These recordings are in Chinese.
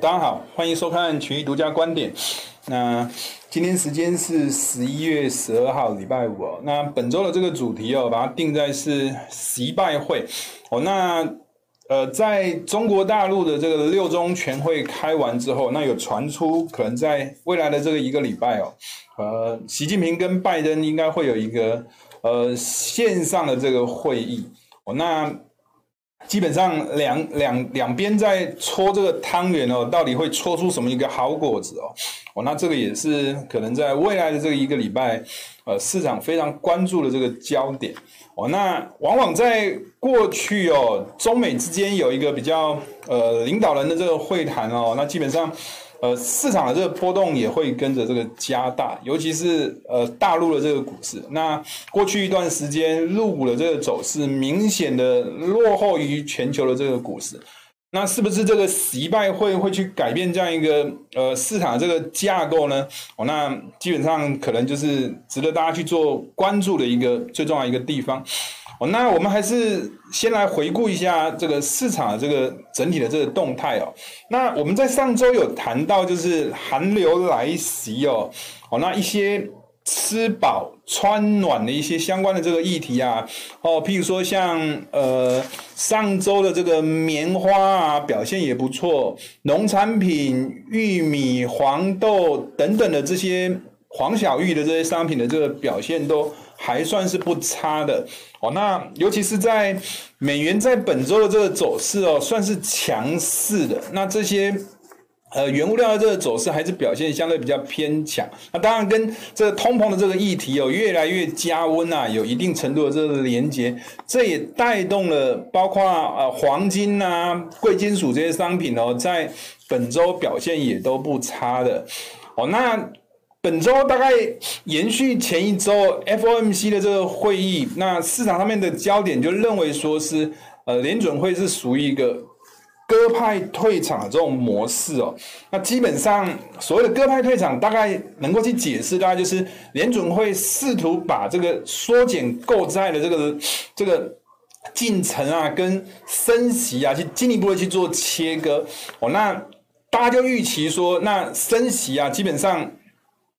大家好，欢迎收看群益独家观点。那今天时间是十一月十二号，礼拜五哦。那本周的这个主题哦，把它定在是习拜会哦。那呃，在中国大陆的这个六中全会开完之后，那有传出可能在未来的这个一个礼拜哦，呃，习近平跟拜登应该会有一个呃线上的这个会议哦。那基本上两两两边在搓这个汤圆哦，到底会搓出什么一个好果子哦？哦，那这个也是可能在未来的这一个礼拜，呃，市场非常关注的这个焦点哦。那往往在过去哦，中美之间有一个比较呃领导人的这个会谈哦，那基本上。呃，市场的这个波动也会跟着这个加大，尤其是呃大陆的这个股市。那过去一段时间，入股的这个走势明显的落后于全球的这个股市。那是不是这个习拜会会去改变这样一个呃市场这个架构呢？哦，那基本上可能就是值得大家去做关注的一个最重要一个地方。哦，那我们还是先来回顾一下这个市场的这个整体的这个动态哦。那我们在上周有谈到，就是寒流来袭哦，哦，那一些吃饱穿暖的一些相关的这个议题啊，哦，譬如说像呃上周的这个棉花啊表现也不错，农产品、玉米、黄豆等等的这些黄小玉的这些商品的这个表现都。还算是不差的哦，那尤其是在美元在本周的这个走势哦，算是强势的。那这些呃原物料的这个走势还是表现相对比较偏强。那当然跟这个通膨的这个议题哦越来越加温啊，有一定程度的这个连接，这也带动了包括呃黄金啊、贵金属这些商品哦，在本周表现也都不差的哦。那本周大概延续前一周 FOMC 的这个会议，那市场上面的焦点就认为说是，呃，联准会是属于一个鸽派退场的这种模式哦。那基本上所谓的鸽派退场，大概能够去解释，大概就是联准会试图把这个缩减购债的这个这个进程啊，跟升息啊，去进一步的去做切割哦。那大家就预期说，那升息啊，基本上。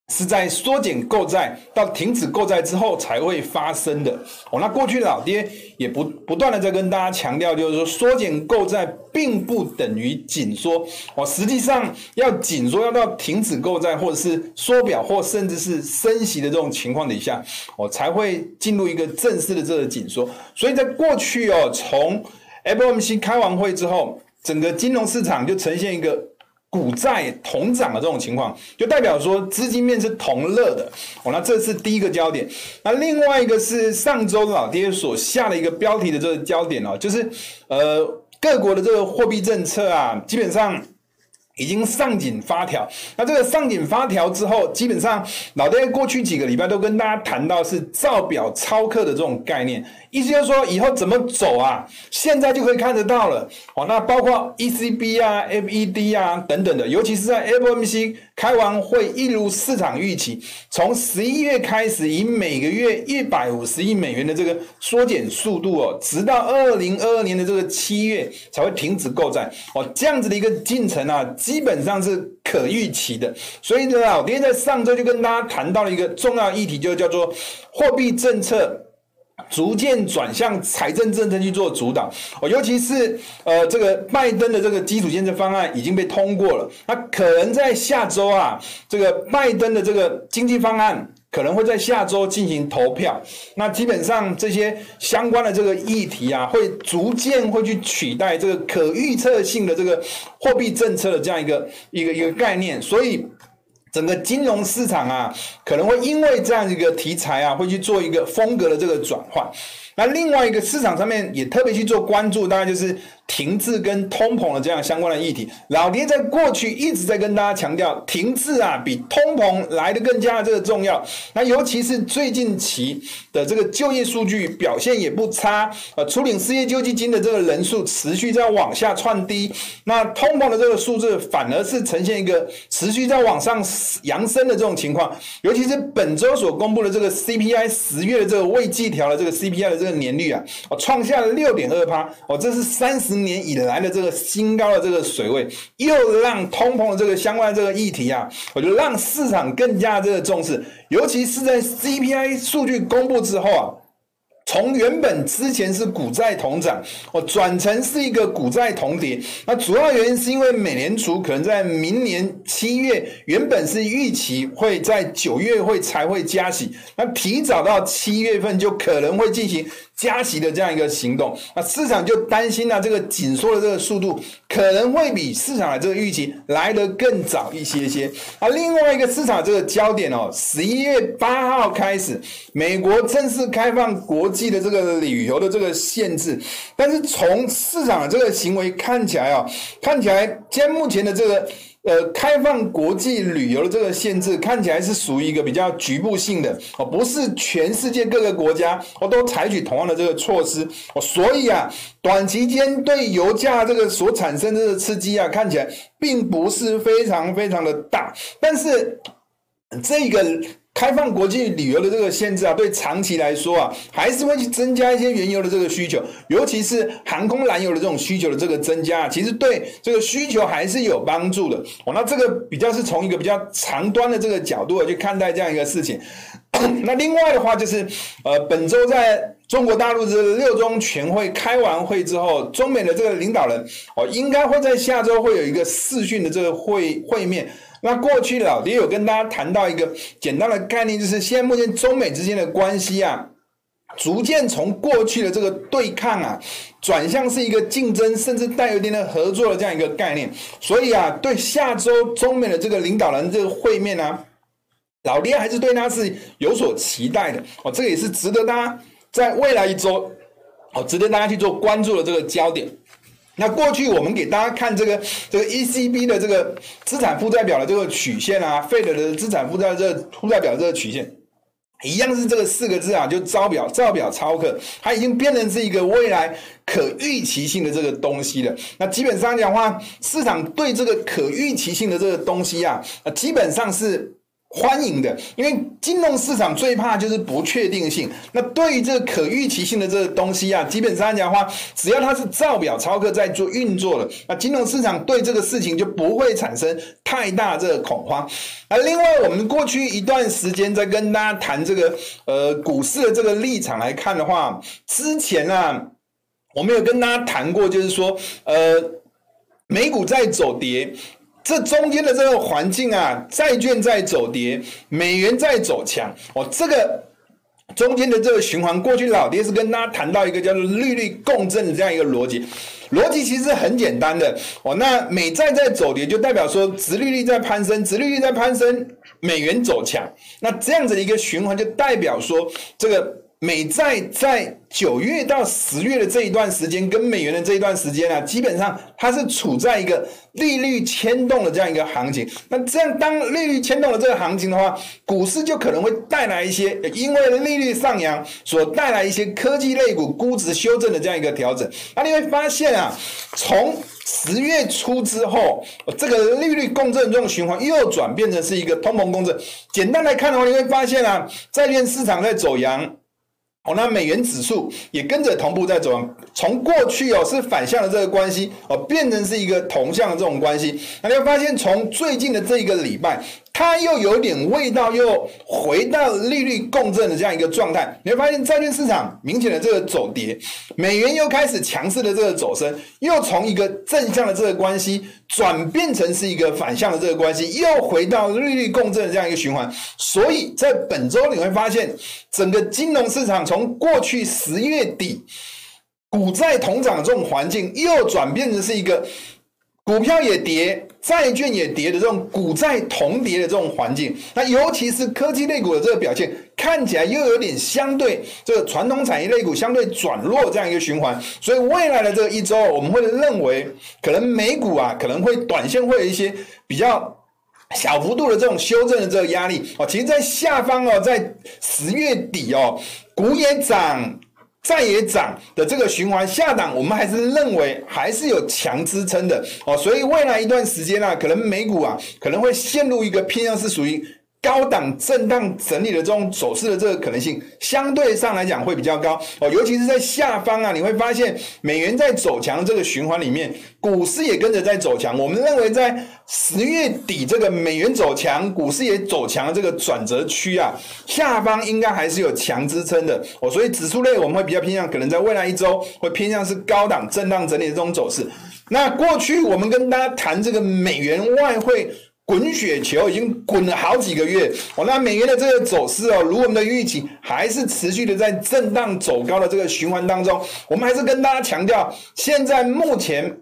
是在缩减购债到停止购债之后才会发生的哦。那过去老爹也不不断的在跟大家强调，就是说缩减购债并不等于紧缩哦。实际上要紧缩，要到停止购债，或者是缩表，或甚至是升息的这种情况底下，哦才会进入一个正式的这个紧缩。所以在过去哦，从 FOMC 开完会之后，整个金融市场就呈现一个。股债同涨的这种情况，就代表说资金面是同乐的哦。那这是第一个焦点。那另外一个是上周老爹所下的一个标题的这个焦点哦，就是呃各国的这个货币政策啊，基本上。已经上紧发条，那这个上紧发条之后，基本上老爹过去几个礼拜都跟大家谈到是照表超课的这种概念，意思就是说以后怎么走啊，现在就可以看得到了。哦，那包括 ECB 啊、FED 啊等等的，尤其是在 FOMC 开完会，一如市场预期，从十一月开始，以每个月一百五十亿美元的这个缩减速度哦，直到二零二二年的这个七月才会停止购债哦，这样子的一个进程啊。基本上是可预期的，所以呢，老爹在上周就跟大家谈到了一个重要议题，就叫做货币政策逐渐转向财政政策去做主导。哦，尤其是呃，这个拜登的这个基础建设方案已经被通过了，那可能在下周啊，这个拜登的这个经济方案。可能会在下周进行投票，那基本上这些相关的这个议题啊，会逐渐会去取代这个可预测性的这个货币政策的这样一个一个一个概念，所以整个金融市场啊，可能会因为这样一个题材啊，会去做一个风格的这个转换。那另外一个市场上面也特别去做关注，大概就是。停滞跟通膨的这样相关的议题，老爹在过去一直在跟大家强调，停滞啊比通膨来的更加的这个重要。那尤其是最近期的这个就业数据表现也不差，呃，处领失业救济金的这个人数持续在往下窜低，那通膨的这个数字反而是呈现一个持续在往上扬升的这种情况。尤其是本周所公布的这个 CPI 十月的这个未季调的这个 CPI 的这个年率啊，哦，创下了六点二趴，哦，这是三十。今年以来的这个新高的这个水位，又让通膨的这个相关的这个议题啊，我觉得让市场更加这个重视，尤其是在 CPI 数据公布之后啊。从原本之前是股债同涨，哦，转成是一个股债同跌。那主要原因是因为美联储可能在明年七月，原本是预期会在九月会才会加息，那提早到七月份就可能会进行。加息的这样一个行动，那市场就担心呢，这个紧缩的这个速度可能会比市场的这个预期来得更早一些些。啊，另外一个市场这个焦点哦，十一月八号开始，美国正式开放国际的这个旅游的这个限制，但是从市场的这个行为看起来啊，看起来现在目前的这个。呃，开放国际旅游的这个限制看起来是属于一个比较局部性的哦，不是全世界各个国家哦都采取同样的这个措施哦，所以啊，短期间对油价这个所产生的这个刺激啊，看起来并不是非常非常的大，但是这个。开放国际旅游的这个限制啊，对长期来说啊，还是会去增加一些原油的这个需求，尤其是航空燃油的这种需求的这个增加，其实对这个需求还是有帮助的。哦，那这个比较是从一个比较长端的这个角度去看待这样一个事情。那另外的话就是，呃，本周在中国大陆这六中全会开完会之后，中美的这个领导人哦，应该会在下周会有一个视讯的这个会会面。那过去老爹有跟大家谈到一个简单的概念，就是现在目前中美之间的关系啊，逐渐从过去的这个对抗啊，转向是一个竞争，甚至带有一点的合作的这样一个概念。所以啊，对下周中美的这个领导人这个会面啊，老爹还是对他是有所期待的哦。这个也是值得大家在未来一周哦，值得大家去做关注的这个焦点。那过去我们给大家看这个这个 ECB 的这个资产负债表的这个曲线啊，Fed 的资产负债这个负债表这个曲线，一样是这个四个字啊，就招表照表操课，它已经变成是一个未来可预期性的这个东西了。那基本上讲的话，市场对这个可预期性的这个东西啊，基本上是。欢迎的，因为金融市场最怕就是不确定性。那对于这个可预期性的这个东西啊，基本上讲的话，只要它是照表操课在做运作的，那金融市场对这个事情就不会产生太大这个恐慌。而另外，我们过去一段时间在跟大家谈这个呃股市的这个立场来看的话，之前啊，我们有跟大家谈过，就是说呃美股在走跌。这中间的这个环境啊，债券在走跌，美元在走强哦。这个中间的这个循环，过去老爹是跟大家谈到一个叫做利率共振的这样一个逻辑。逻辑其实很简单的哦。那美债在走跌，就代表说殖利率在攀升，殖利率在攀升，美元走强。那这样子的一个循环，就代表说这个。美债在九月到十月的这一段时间，跟美元的这一段时间啊，基本上它是处在一个利率牵动的这样一个行情。那这样当利率牵动了这个行情的话，股市就可能会带来一些，因为利率上扬所带来一些科技类股估值修正的这样一个调整。那你会发现啊，从十月初之后，这个利率共振这种循环又转变成是一个通膨共振。简单来看的话，你会发现啊，债券市场在走阳。哦，那美元指数也跟着同步在走，从过去哦是反向的这个关系哦，变成是一个同向的这种关系。那你会发现，从最近的这一个礼拜，它又有点味道，又回到利率共振的这样一个状态。你会发现，债券市场明显的这个走跌，美元又开始强势的这个走升，又从一个正向的这个关系转变成是一个反向的这个关系，又回到利率共振的这样一个循环。所以在本周你会发现，整个金融市场从过去十月底股债同涨的这种环境，又转变成是一个。股票也跌，债券也跌的这种股债同跌的这种环境，那尤其是科技类股的这个表现，看起来又有点相对这个传统产业类股相对转弱这样一个循环，所以未来的这一周，我们会认为可能美股啊可能会短线会有一些比较小幅度的这种修正的这个压力哦。其实，在下方哦，在十月底哦，股也涨。再也涨的这个循环下档，我们还是认为还是有强支撑的。哦，所以未来一段时间呢，可能美股啊可能会陷入一个偏向是属于高档震荡整理的这种走势的这个可能性，相对上来讲会比较高哦。尤其是在下方啊，你会发现美元在走强这个循环里面，股市也跟着在走强。我们认为在十月底这个美元走强，股市也走强的这个转折区啊，下方应该还是有强支撑的哦。所以指数类我们会比较偏向，可能在未来一周会偏向是高档震荡整理的这种走势。那过去我们跟大家谈这个美元外汇。滚雪球已经滚了好几个月哦，那美元的这个走势哦，如我们的预期，还是持续的在震荡走高的这个循环当中。我们还是跟大家强调，现在目前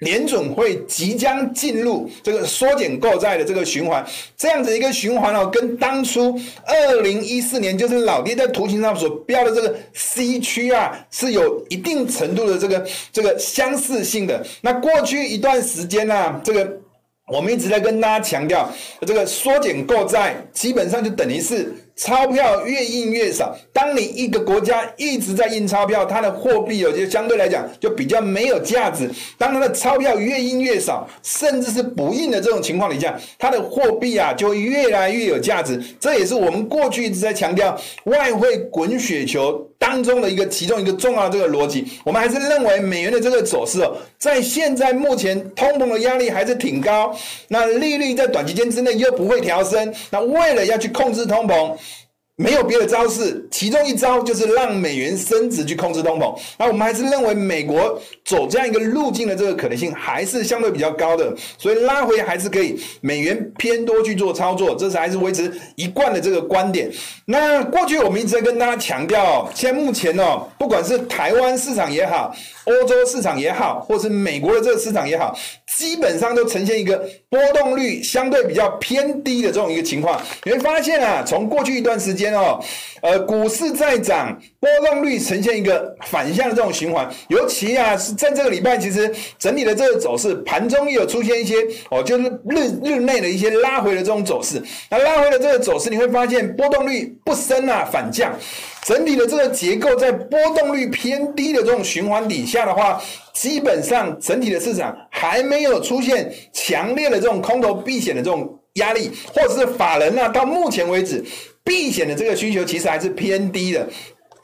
联准会即将进入这个缩减购债的这个循环，这样子一个循环哦，跟当初二零一四年就是老爹在图形上所标的这个 C 区啊，是有一定程度的这个这个相似性的。那过去一段时间啊，这个。我们一直在跟大家强调，这个缩减购债基本上就等于是钞票越印越少。当你一个国家一直在印钞票，它的货币有些相对来讲就比较没有价值。当它的钞票越印越少，甚至是不印的这种情况底下，它的货币啊就会越来越有价值。这也是我们过去一直在强调外汇滚雪球。当中的一个其中一个重要的这个逻辑，我们还是认为美元的这个走势哦，在现在目前通膨的压力还是挺高，那利率在短期间之内又不会调升，那为了要去控制通膨。没有别的招式，其中一招就是让美元升值去控制通膨。那我们还是认为美国走这样一个路径的这个可能性还是相对比较高的，所以拉回还是可以，美元偏多去做操作，这是还是维持一贯的这个观点。那过去我们一直在跟大家强调，现在目前哦，不管是台湾市场也好，欧洲市场也好，或是美国的这个市场也好，基本上都呈现一个波动率相对比较偏低的这种一个情况。你会发现啊，从过去一段时间。哦，呃，股市在涨，波动率呈现一个反向的这种循环。尤其啊，是在这个礼拜，其实整体的这个走势，盘中也有出现一些哦，就是日日内的一些拉回的这种走势。那拉回的这个走势，你会发现波动率不升啊，反降。整体的这个结构在波动率偏低的这种循环底下的话，基本上整体的市场还没有出现强烈的这种空头避险的这种压力，或者是法人啊，到目前为止。避险的这个需求其实还是偏低的，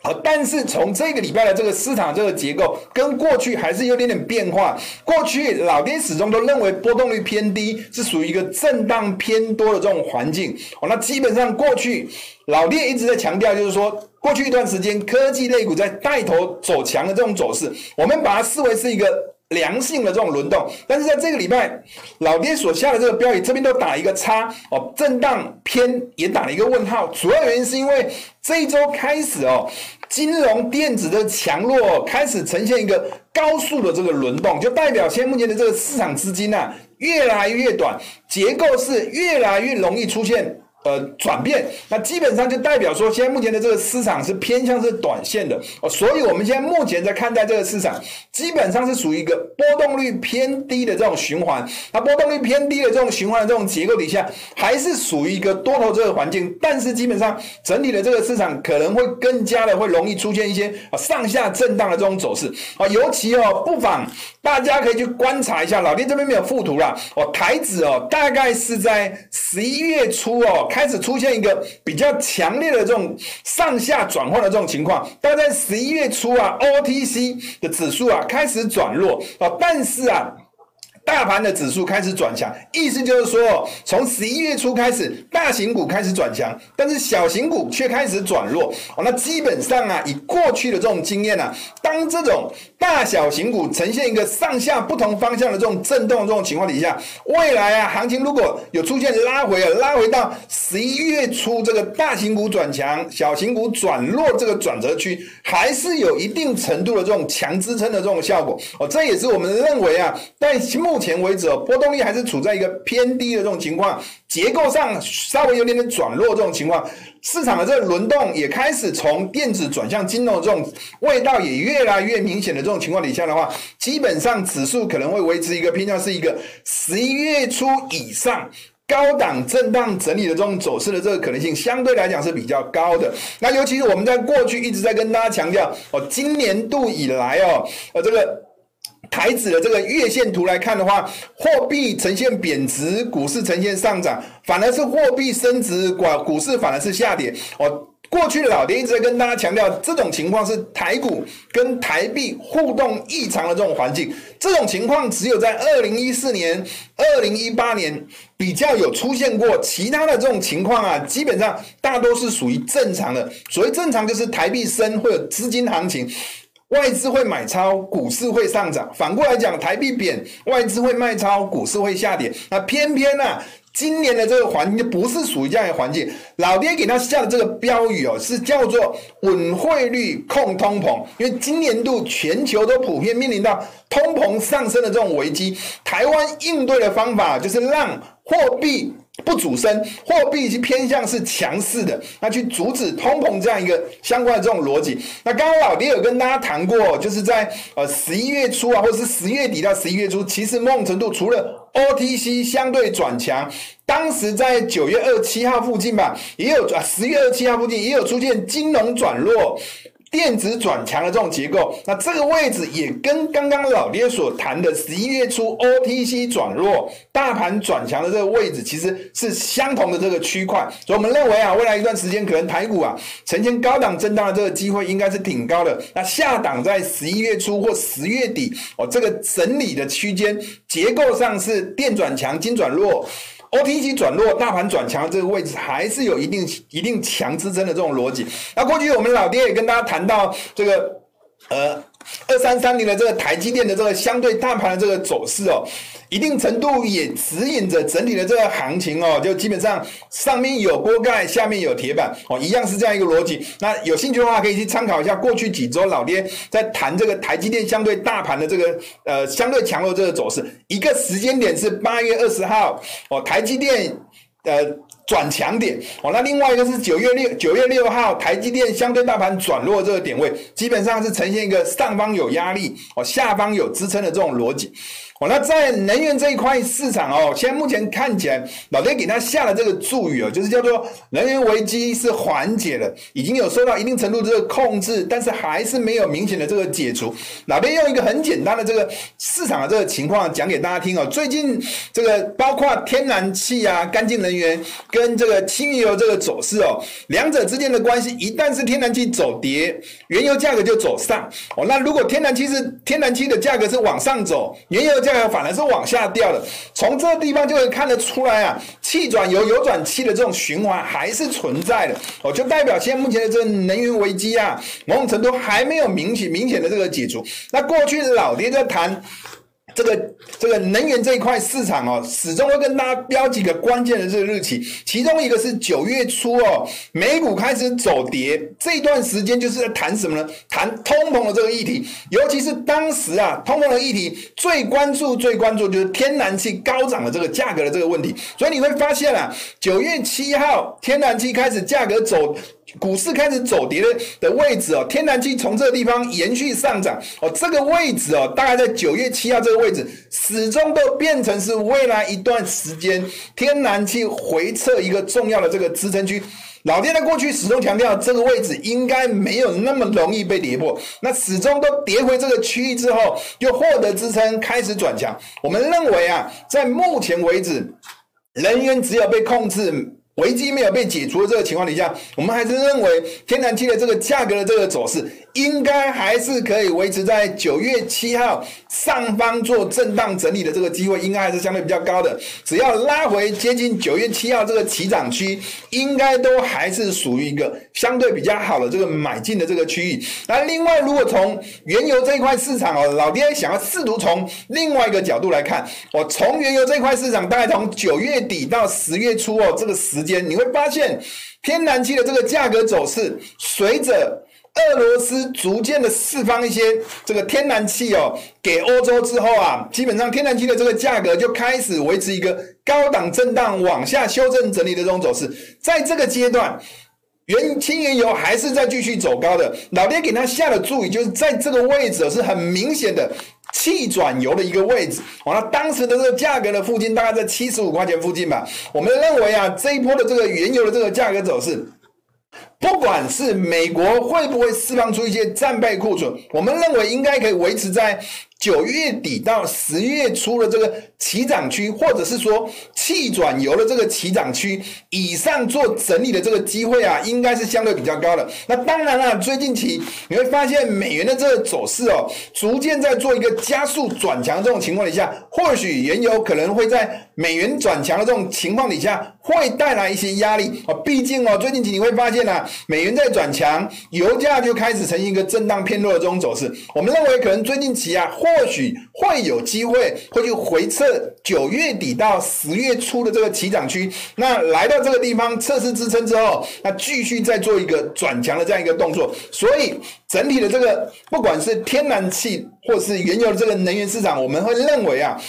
好，但是从这个礼拜的这个市场这个结构跟过去还是有点点变化。过去老爹始终都认为波动率偏低是属于一个震荡偏多的这种环境，哦，那基本上过去老爹一直在强调，就是说过去一段时间科技类股在带头走强的这种走势，我们把它视为是一个。良性的这种轮动，但是在这个礼拜，老爹所下的这个标语这边都打一个叉哦，震荡偏也打了一个问号。主要原因是因为这一周开始哦，金融电子的强弱开始呈现一个高速的这个轮动，就代表现目前的这个市场资金啊越来越短，结构是越来越容易出现。呃，转变，那基本上就代表说，现在目前的这个市场是偏向是短线的哦，所以我们现在目前在看待这个市场，基本上是属于一个波动率偏低的这种循环。那波动率偏低的这种循环的这种结构底下，还是属于一个多头这个环境，但是基本上整体的这个市场可能会更加的会容易出现一些啊上下震荡的这种走势啊，尤其哦，不妨大家可以去观察一下，老爹这边没有附图啦，哦，台指哦，大概是在十一月初哦。开始出现一个比较强烈的这种上下转换的这种情况，大概在十一月初啊，OTC 的指数啊开始转弱啊，但是啊。大盘的指数开始转强，意思就是说，从十一月初开始，大型股开始转强，但是小型股却开始转弱。哦，那基本上啊，以过去的这种经验啊，当这种大小型股呈现一个上下不同方向的这种震动这种情况底下，未来啊，行情如果有出现拉回啊，拉回到十一月初这个大型股转强，小型股转弱这个转折区，还是有一定程度的这种强支撑的这种效果。哦，这也是我们认为啊，在目前为止哦，波动率还是处在一个偏低的这种情况，结构上稍微有点点转弱这种情况，市场的这个轮动也开始从电子转向金融这种味道也越来越明显的这种情况底下的话，基本上指数可能会维持一个偏向是一个十一月初以上高档震荡整理的这种走势的这个可能性相对来讲是比较高的。那尤其是我们在过去一直在跟大家强调哦，今年度以来哦，呃这个。台指的这个月线图来看的话，货币呈现贬值，股市呈现上涨，反而是货币升值，股股市反而是下跌。哦，过去的老爹一直在跟大家强调，这种情况是台股跟台币互动异常的这种环境。这种情况只有在二零一四年、二零一八年比较有出现过，其他的这种情况啊，基本上大多是属于正常的。所谓正常，就是台币升会有资金行情。外资会买超，股市会上涨。反过来讲，台币贬，外资会卖超，股市会下跌。那偏偏呢、今年的这个环境就不是属于这样的环境。老爹给他下的这个标语哦，是叫做“稳汇率，控通膨”。因为今年度全球都普遍面临到通膨上升的这种危机，台湾应对的方法就是让货币。不主升，货币是偏向是强势的，那去阻止通膨这样一个相关的这种逻辑。那刚刚老爹有跟大家谈过，就是在呃十一月初啊，或者是十月底到十一月初，其实某种程度除了 OTC 相对转强，当时在九月二七号附近吧，也有啊十月二七号附近也有出现金融转弱。电子转强的这种结构，那这个位置也跟刚刚老爹所谈的十一月初 OTC 转弱、大盘转强的这个位置，其实是相同的这个区块。所以我们认为啊，未来一段时间可能台股啊呈现高档震荡的这个机会应该是挺高的。那下档在十一月初或十月底哦，这个整理的区间结构上是电转强、金转弱。OTC 转弱，大盘转强，这个位置还是有一定一定强支撑的这种逻辑。那过去我们老爹也跟大家谈到这个，呃。二三三零的这个台积电的这个相对大盘的这个走势哦，一定程度也指引着整体的这个行情哦，就基本上上面有锅盖，下面有铁板哦，一样是这样一个逻辑。那有兴趣的话，可以去参考一下过去几周老爹在谈这个台积电相对大盘的这个呃相对强弱这个走势。一个时间点是八月二十号哦，台积电呃。转强点哦，那另外一个是九月六九月六号，台积电相对大盘转弱这个点位，基本上是呈现一个上方有压力哦，下方有支撑的这种逻辑。那在能源这一块市场哦，现在目前看起来，老爹给他下了这个注语哦，就是叫做能源危机是缓解了，已经有受到一定程度这个控制，但是还是没有明显的这个解除。老爹用一个很简单的这个市场的这个情况讲给大家听哦，最近这个包括天然气啊、干净能源跟这个轻油这个走势哦，两者之间的关系，一旦是天然气走跌，原油价格就走上哦。那如果天然气是天然气的价格是往上走，原油价反而是往下掉的，从这个地方就可以看得出来啊，气转油、油转气的这种循环还是存在的哦，就代表现在目前的这个能源危机啊，某种程度还没有明显明显的这个解除。那过去老爹在谈。这个这个能源这一块市场哦，始终会跟大家标几个关键的这个日期，其中一个是九月初哦，美股开始走跌，这段时间就是在谈什么呢？谈通膨的这个议题，尤其是当时啊，通膨的议题最关注、最关注就是天然气高涨的这个价格的这个问题，所以你会发现啊，九月七号天然气开始价格走。股市开始走跌的的位置哦，天然气从这个地方延续上涨哦，这个位置哦，大概在九月七号这个位置，始终都变成是未来一段时间天然气回撤一个重要的这个支撑区。老爹在过去始终强调，这个位置应该没有那么容易被跌破。那始终都跌回这个区域之后，又获得支撑，开始转强。我们认为啊，在目前为止，能源只有被控制。危机没有被解除的这个情况底下，我们还是认为天然气的这个价格的这个走势。应该还是可以维持在九月七号上方做震荡整理的这个机会，应该还是相对比较高的。只要拉回接近九月七号这个起涨区，应该都还是属于一个相对比较好的这个买进的这个区域。那另外，如果从原油这一块市场哦，老爹想要试图从另外一个角度来看，我从原油这一块市场，大概从九月底到十月初哦，这个时间你会发现天然气的这个价格走势随着。俄罗斯逐渐的释放一些这个天然气哦，给欧洲之后啊，基本上天然气的这个价格就开始维持一个高档震荡往下修正整理的这种走势。在这个阶段，原轻原油还是在继续走高的。老爹给他下的注意，就是在这个位置是很明显的气转油的一个位置。完了，当时的这个价格的附近大概在七十五块钱附近吧。我们认为啊，这一波的这个原油的这个价格走势。不管是美国会不会释放出一些战备库存，我们认为应该可以维持在九月底到十月初的这个起涨区，或者是说弃转油的这个起涨区以上做整理的这个机会啊，应该是相对比较高的。那当然了，最近期你会发现美元的这个走势哦，逐渐在做一个加速转强这种情况底下，或许原油可能会在美元转强的这种情况底下，会带来一些压力啊。毕竟哦，最近期你会发现啊，美元在转强，油价就开始呈现一个震荡偏弱的这种走势。我们认为可能最近期啊，或许会有机会会去回撤九月底到十月初的这个起涨区，那来到这个地方测试支撑之后，那继续再做一个转强的这样一个动作。所以整体的这个不管是天然气或是原油的这个能源市场，我们会认为啊。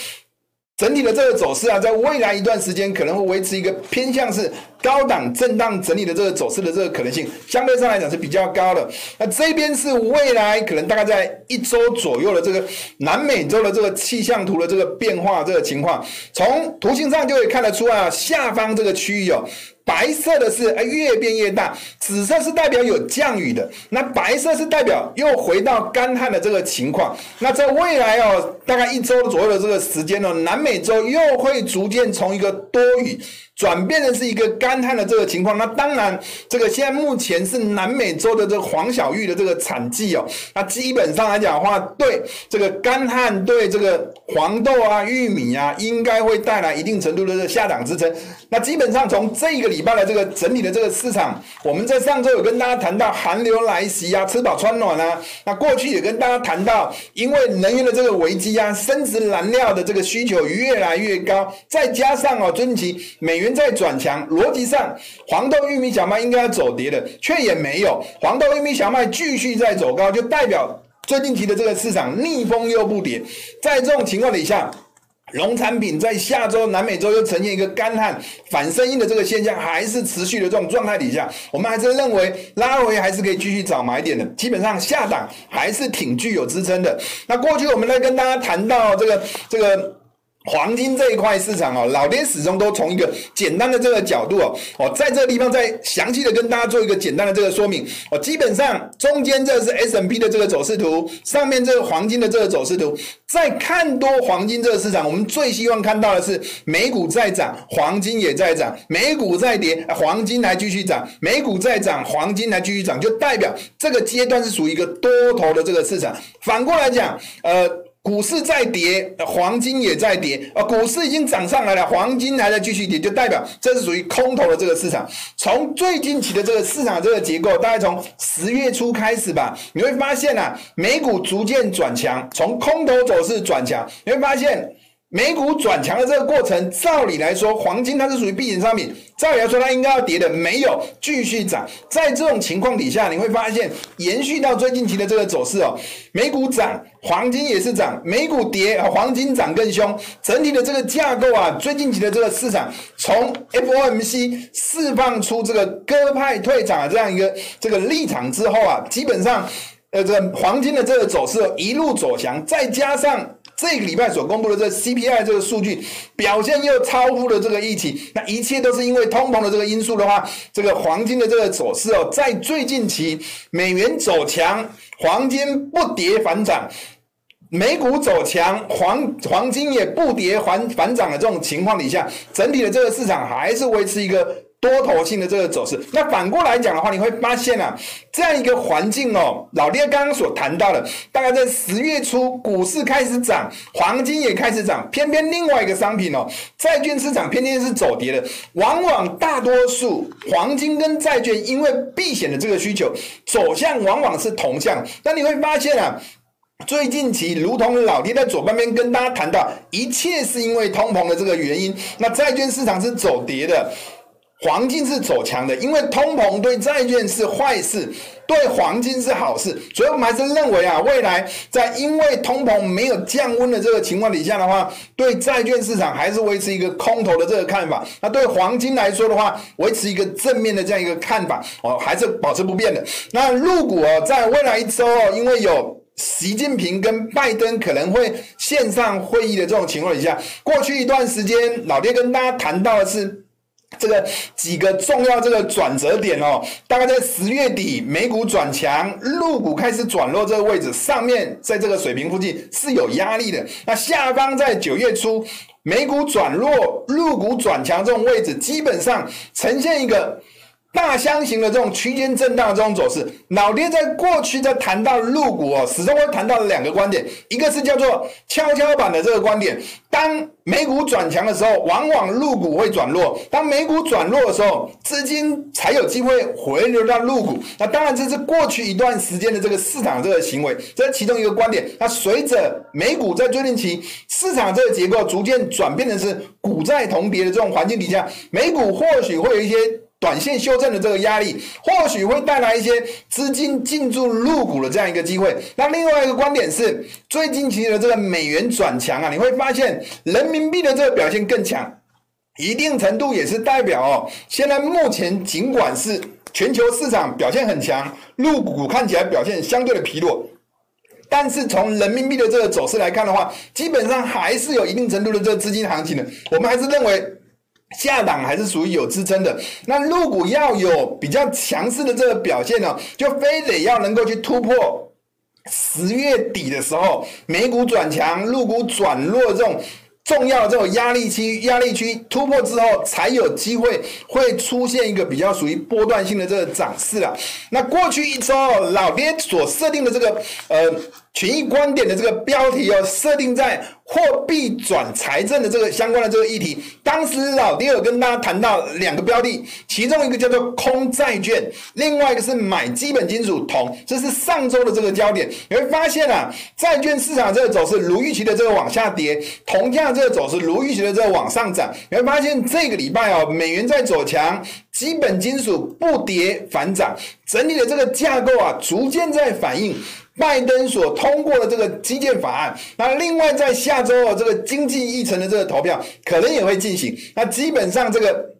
整体的这个走势啊，在未来一段时间可能会维持一个偏向是高档震荡整理的这个走势的这个可能性，相对上来讲是比较高的。那这边是未来可能大概在一周左右的这个南美洲的这个气象图的这个变化这个情况，从图形上就可以看得出啊，下方这个区域哦。白色的是越变越大，紫色是代表有降雨的，那白色是代表又回到干旱的这个情况。那在未来哦，大概一周左右的这个时间呢，南美洲又会逐渐从一个多雨。转变的是一个干旱的这个情况，那当然，这个现在目前是南美洲的这个黄小玉的这个产季哦，那基本上来讲的话，对这个干旱，对这个黄豆啊、玉米啊，应该会带来一定程度的这个下涨支撑。那基本上从这个礼拜的这个整体的这个市场，我们在上周有跟大家谈到寒流来袭啊，吃饱穿暖啊。那过去也跟大家谈到，因为能源的这个危机啊，生质燃料的这个需求越来越高，再加上哦，最近期美元。在转强，逻辑上，黄豆、玉米、小麦应该要走跌的，却也没有。黄豆、玉米、小麦继续在走高，就代表最近期的这个市场逆风又不跌。在这种情况底下，农产品在下周南美洲又呈现一个干旱反声音的这个现象，还是持续的这种状态底下，我们还是认为拉回还是可以继续找买点的。基本上下档还是挺具有支撑的。那过去我们在跟大家谈到这个这个。黄金这一块市场哦，老爹始终都从一个简单的这个角度哦，哦，在这个地方再详细的跟大家做一个简单的这个说明哦。基本上中间这是 S&P 的这个走势图，上面这个黄金的这个走势图，在看多黄金这个市场，我们最希望看到的是美股在涨，黄金也在涨；美股在跌，黄金还继续涨；美股在涨，黄金还继续涨，就代表这个阶段是属于一个多头的这个市场。反过来讲，呃。股市在跌，黄金也在跌，啊，股市已经涨上来了，黄金还在继续跌，就代表这是属于空头的这个市场。从最近期的这个市场这个结构，大概从十月初开始吧，你会发现啊，美股逐渐转强，从空头走势转强，你会发现。美股转强的这个过程，照理来说，黄金它是属于避险商品，照理来说它应该要跌的，没有继续涨。在这种情况底下，你会发现延续到最近期的这个走势哦，美股涨，黄金也是涨；美股跌，黄金涨更凶。整体的这个架构啊，最近期的这个市场，从 FOMC 释放出这个鸽派退场的这样一个这个立场之后啊，基本上呃，这黄金的这个走势一路走强，再加上。这个礼拜所公布的这 CPI 这个数据表现又超乎了这个预期，那一切都是因为通膨的这个因素的话，这个黄金的这个走势哦，在最近期美元走强，黄金不跌反涨，美股走强，黄黄金也不跌反反涨的这种情况底下，整体的这个市场还是维持一个。多头性的这个走势，那反过来讲的话，你会发现啊，这样一个环境哦，老爹刚刚所谈到的，大概在十月初，股市开始涨，黄金也开始涨，偏偏另外一个商品哦，债券市场偏偏是走跌的，往往大多数黄金跟债券因为避险的这个需求走向往往是同向，但你会发现啊，最近期如同老爹在左半边跟大家谈到，一切是因为通膨的这个原因，那债券市场是走跌的。黄金是走强的，因为通膨对债券是坏事，对黄金是好事，所以我们还是认为啊，未来在因为通膨没有降温的这个情况底下的话，对债券市场还是维持一个空头的这个看法。那对黄金来说的话，维持一个正面的这样一个看法哦，还是保持不变的。那入股哦，在未来一周哦，因为有习近平跟拜登可能会线上会议的这种情况底下，过去一段时间，老爹跟大家谈到的是。这个几个重要这个转折点哦，大概在十月底美股转强，陆股开始转弱这个位置，上面在这个水平附近是有压力的。那下方在九月初美股转弱，陆股转强这种位置，基本上呈现一个。大箱型的这种区间震荡的这种走势，老爹在过去在谈到入股哦，始终会谈到两个观点，一个是叫做跷跷板的这个观点，当美股转强的时候，往往入股会转弱；当美股转弱的时候，资金才有机会回流到入股。那当然这是过去一段时间的这个市场这个行为，这是其中一个观点。那随着美股在最近期市场这个结构逐渐转变的是股债同跌的这种环境底下，美股或许会有一些。短线修正的这个压力，或许会带来一些资金进驻入股的这样一个机会。那另外一个观点是，最近期的这个美元转强啊，你会发现人民币的这个表现更强，一定程度也是代表哦，现在目前尽管是全球市场表现很强，入股看起来表现相对的疲弱，但是从人民币的这个走势来看的话，基本上还是有一定程度的这个资金行情的。我们还是认为。下档还是属于有支撑的，那入股要有比较强势的这个表现呢，就非得要能够去突破十月底的时候，美股转强，入股转弱这种重要的这种压力区，压力区突破之后，才有机会会出现一个比较属于波段性的这个涨势啊。那过去一周，老爹所设定的这个呃。权益观点的这个标题哦，设定在货币转财政的这个相关的这个议题。当时老爹有跟大家谈到两个标的，其中一个叫做空债券，另外一个是买基本金属铜。这是上周的这个焦点。你会发现啊，债券市场这个走势如预期的这个往下跌，铜价这个走势如预期的这个往上涨。你会发现这个礼拜哦，美元在走强，基本金属不跌反涨，整体的这个架构啊，逐渐在反映。拜登所通过的这个基建法案，那另外在下周哦，这个经济议程的这个投票可能也会进行。那基本上这个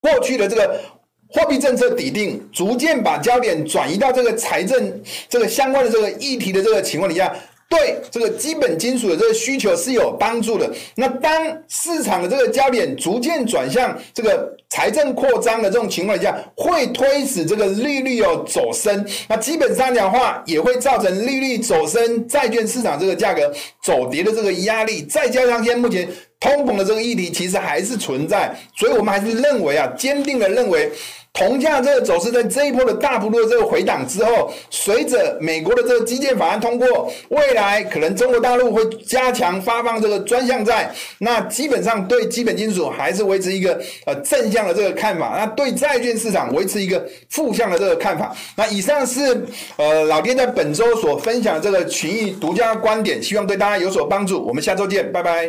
过去的这个货币政策底定，逐渐把焦点转移到这个财政这个相关的这个议题的这个情况底下。对这个基本金属的这个需求是有帮助的。那当市场的这个焦点逐渐转向这个财政扩张的这种情况下，会推使这个利率有走升。那基本上讲话，也会造成利率走升，债券市场这个价格走跌的这个压力。再加上现在目前通膨的这个议题其实还是存在，所以我们还是认为啊，坚定的认为。铜价这个走势在这一波的大幅度的这个回档之后，随着美国的这个基建法案通过，未来可能中国大陆会加强发放这个专项债，那基本上对基本金属还是维持一个呃正向的这个看法，那对债券市场维持一个负向的这个看法。那以上是呃老爹在本周所分享的这个群益独家观点，希望对大家有所帮助。我们下周见，拜拜。